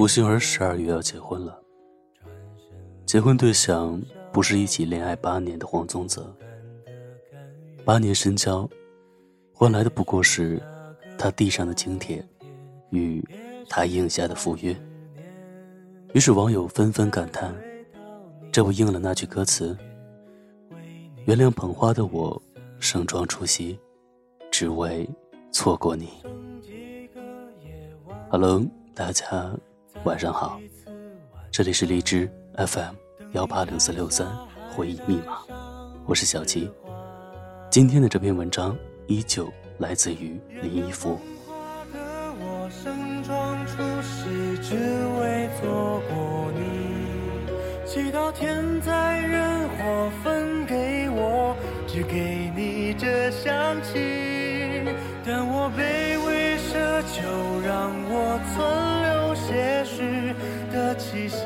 胡杏儿十二月要结婚了，结婚对象不是一起恋爱八年的黄宗泽，八年深交，换来的不过是他递上的请帖与他应下的赴约。于是网友纷纷感叹：“这不应了那句歌词？原谅捧花的我，盛装出席，只为错过你。”Hello，大家晚上好，这里是荔枝 FM 幺八六四六三回忆密码，我是小七。今天的这篇文章依旧来自于林一夫。祈祷天灾人祸分给我，只给你这香气。但我卑微奢求，让我存气息，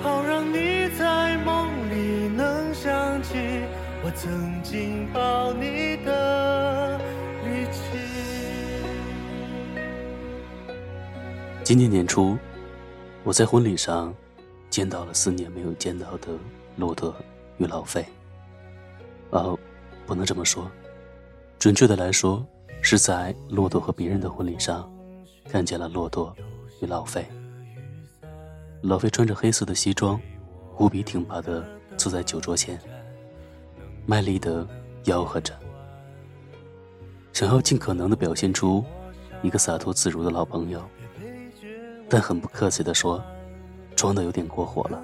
好让你在梦里能想起我曾经抱你的力气。今年年初，我在婚礼上。见到了四年没有见到的骆驼与老费。哦，不能这么说，准确的来说，是在骆驼和别人的婚礼上，看见了骆驼与老费。老费穿着黑色的西装，无比挺拔的坐在酒桌前，卖力的吆喝着，想要尽可能的表现出一个洒脱自如的老朋友，但很不客气的说。装的有点过火了。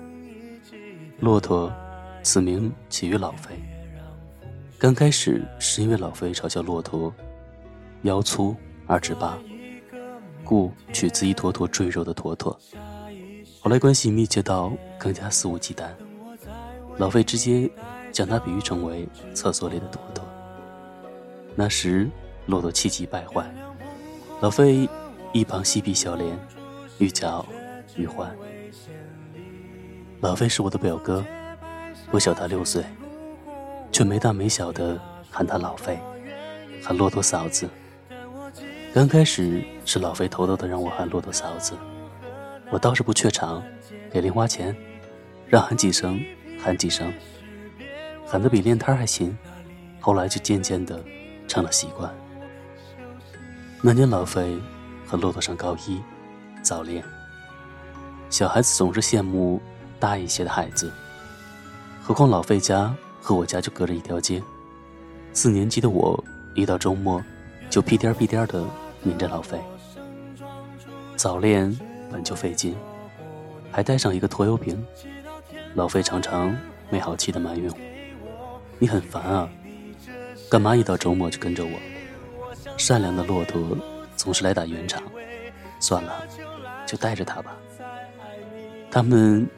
骆驼，此名起于老费。刚开始是因为老费嘲笑骆驼腰粗二尺八，故取自一坨坨赘肉的坨坨。后来关系密切到更加肆无忌惮，老费直接将他比喻成为厕所里的坨坨。那时骆驼气急败坏，老费一旁嬉皮笑脸，欲叫欲欢。老费是我的表哥，我小他六岁，却没大没小的喊他老费，喊骆驼嫂子。刚开始是老费偷偷的让我喊骆驼嫂子，我倒是不怯场，给零花钱，让喊几声喊几声，喊得比练摊还勤。后来就渐渐的成了习惯。那年老费和骆驼上高一，早恋。小孩子总是羡慕。大一些的孩子，何况老费家和我家就隔着一条街。四年级的我，一到周末就屁颠屁颠的黏着老费。早恋本就费劲，还带上一个拖油瓶，老费常常没好气的埋怨我：“你很烦啊，干嘛一到周末就跟着我？”善良的骆驼总是来打圆场，算了，就带着他吧。他们。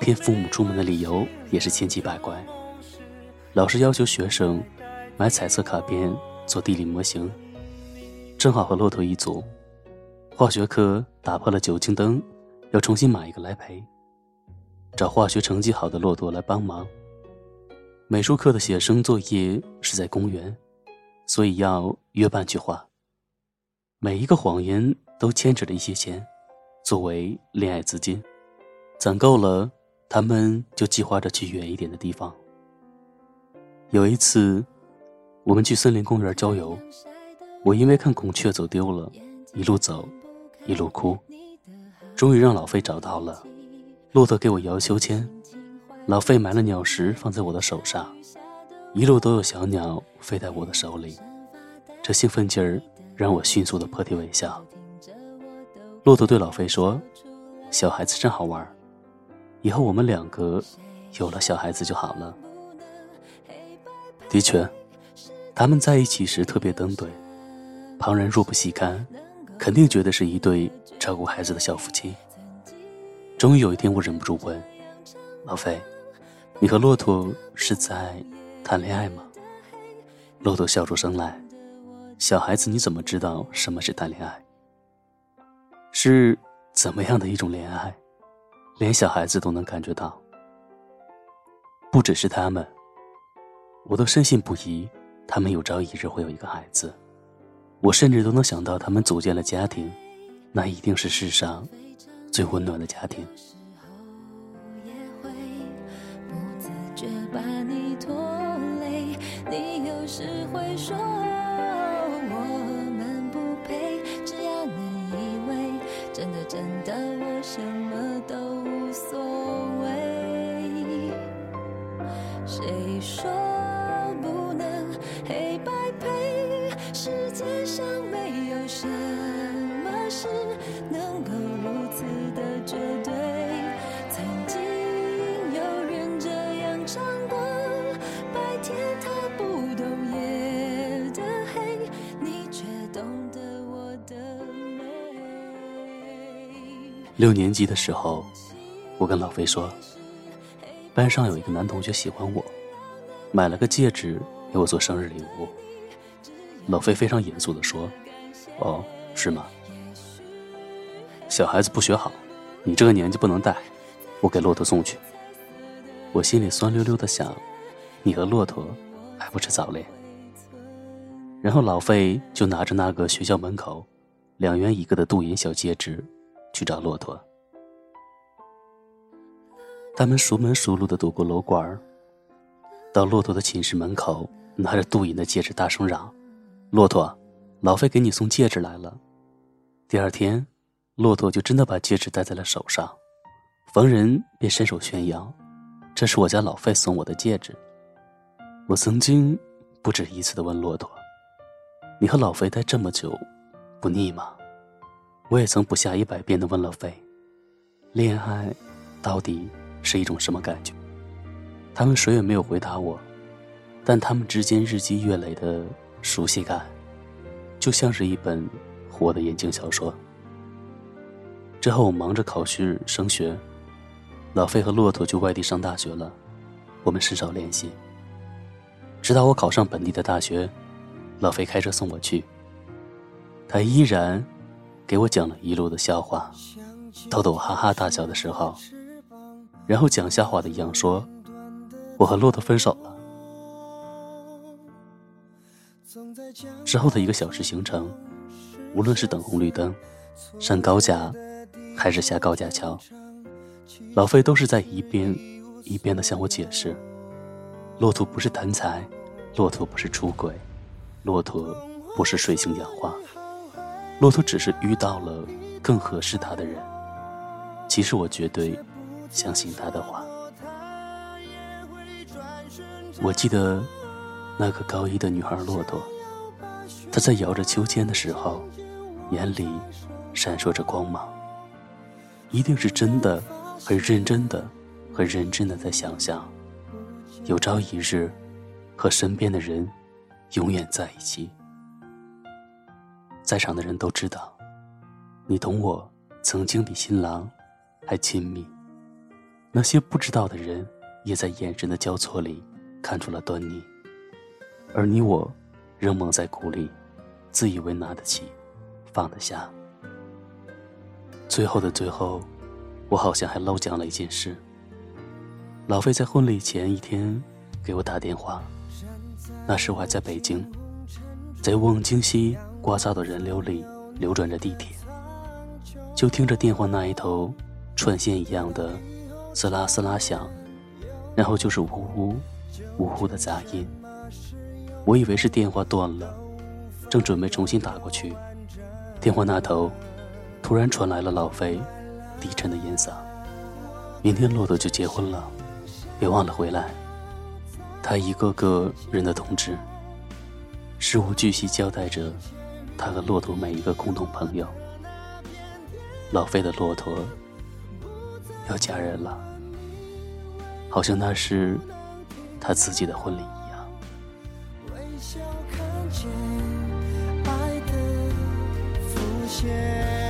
骗父母出门的理由也是千奇百怪。老师要求学生买彩色卡片做地理模型，正好和骆驼一组。化学课打破了酒精灯，要重新买一个来赔。找化学成绩好的骆驼来帮忙。美术课的写生作业是在公园，所以要约伴去画。每一个谎言都牵扯着一些钱，作为恋爱资金，攒够了。他们就计划着去远一点的地方。有一次，我们去森林公园郊游，我因为看孔雀走丢了，一路走，一路哭，终于让老费找到了。骆驼给我摇秋千，老费买了鸟食放在我的手上，一路都有小鸟飞在我的手里，这兴奋劲儿让我迅速的破涕为笑。骆驼对老费说：“小孩子真好玩。”以后我们两个有了小孩子就好了。的确，他们在一起时特别登对，旁人若不细看，肯定觉得是一对照顾孩子的小夫妻。终于有一天，我忍不住问老费：“你和骆驼是在谈恋爱吗？”骆驼笑出声来：“小孩子，你怎么知道什么是谈恋爱？是怎么样的一种恋爱？”连小孩子都能感觉到，不只是他们，我都深信不疑，他们有朝一日会有一个孩子，我甚至都能想到他们组建了家庭，那一定是世上最温暖的家庭。谁说六年级的时候，我跟老飞说。班上有一个男同学喜欢我，买了个戒指给我做生日礼物。老飞非常严肃地说：“哦，是吗？小孩子不学好，你这个年纪不能戴，我给骆驼送去。”我心里酸溜溜的想：“你和骆驼还不吃早恋？”然后老费就拿着那个学校门口两元一个的镀银小戒指去找骆驼。他们熟门熟路的躲过楼管儿到骆驼的寝室门口，拿着镀银的戒指，大声嚷：“骆驼，老费给你送戒指来了。”第二天，骆驼就真的把戒指戴在了手上，逢人便伸手炫耀：“这是我家老费送我的戒指。”我曾经不止一次的问骆驼：“你和老费待这么久，不腻吗？”我也曾不下一百遍的问老费：“恋爱，到底？”是一种什么感觉？他们谁也没有回答我，但他们之间日积月累的熟悉感，就像是一本活的言情小说。之后我忙着考试升学，老费和骆驼去外地上大学了，我们甚少联系。直到我考上本地的大学，老费开车送我去，他依然给我讲了一路的笑话，逗得我哈哈大笑的时候。然后讲笑话的一样说：“我和骆驼分手了。”之后的一个小时行程，无论是等红绿灯、上高架，还是下高架桥，老费都是在一遍一遍的向我解释：骆驼不是贪财，骆驼不是出轨，骆驼不是水性杨花，骆驼只是遇到了更合适他的人。其实我绝对。相信他的话。我记得那个高一的女孩骆驼，她在摇着秋千的时候，眼里闪烁着光芒。一定是真的，很认真的，很认真的在想象，有朝一日和身边的人永远在一起。在场的人都知道，你同我曾经比新郎还亲密。那些不知道的人，也在眼神的交错里看出了端倪。而你我，仍蒙在鼓里，自以为拿得起，放得下。最后的最后，我好像还漏讲了一件事。老费在婚礼前一天给我打电话，那时我还在北京，在望京西聒噪的人流里流转着地铁，就听着电话那一头串线一样的。嘶啦嘶啦响，然后就是呜呜呜呜的杂音。我以为是电话断了，正准备重新打过去，电话那头突然传来了老费低沉的音嗓：“明天骆驼就结婚了，别忘了回来。”他一个个人的通知，事无巨细交代着他和骆驼每一个共同朋友。老费的骆驼。要嫁人了，好像那是他自己的婚礼一样。微笑看见爱的浮现。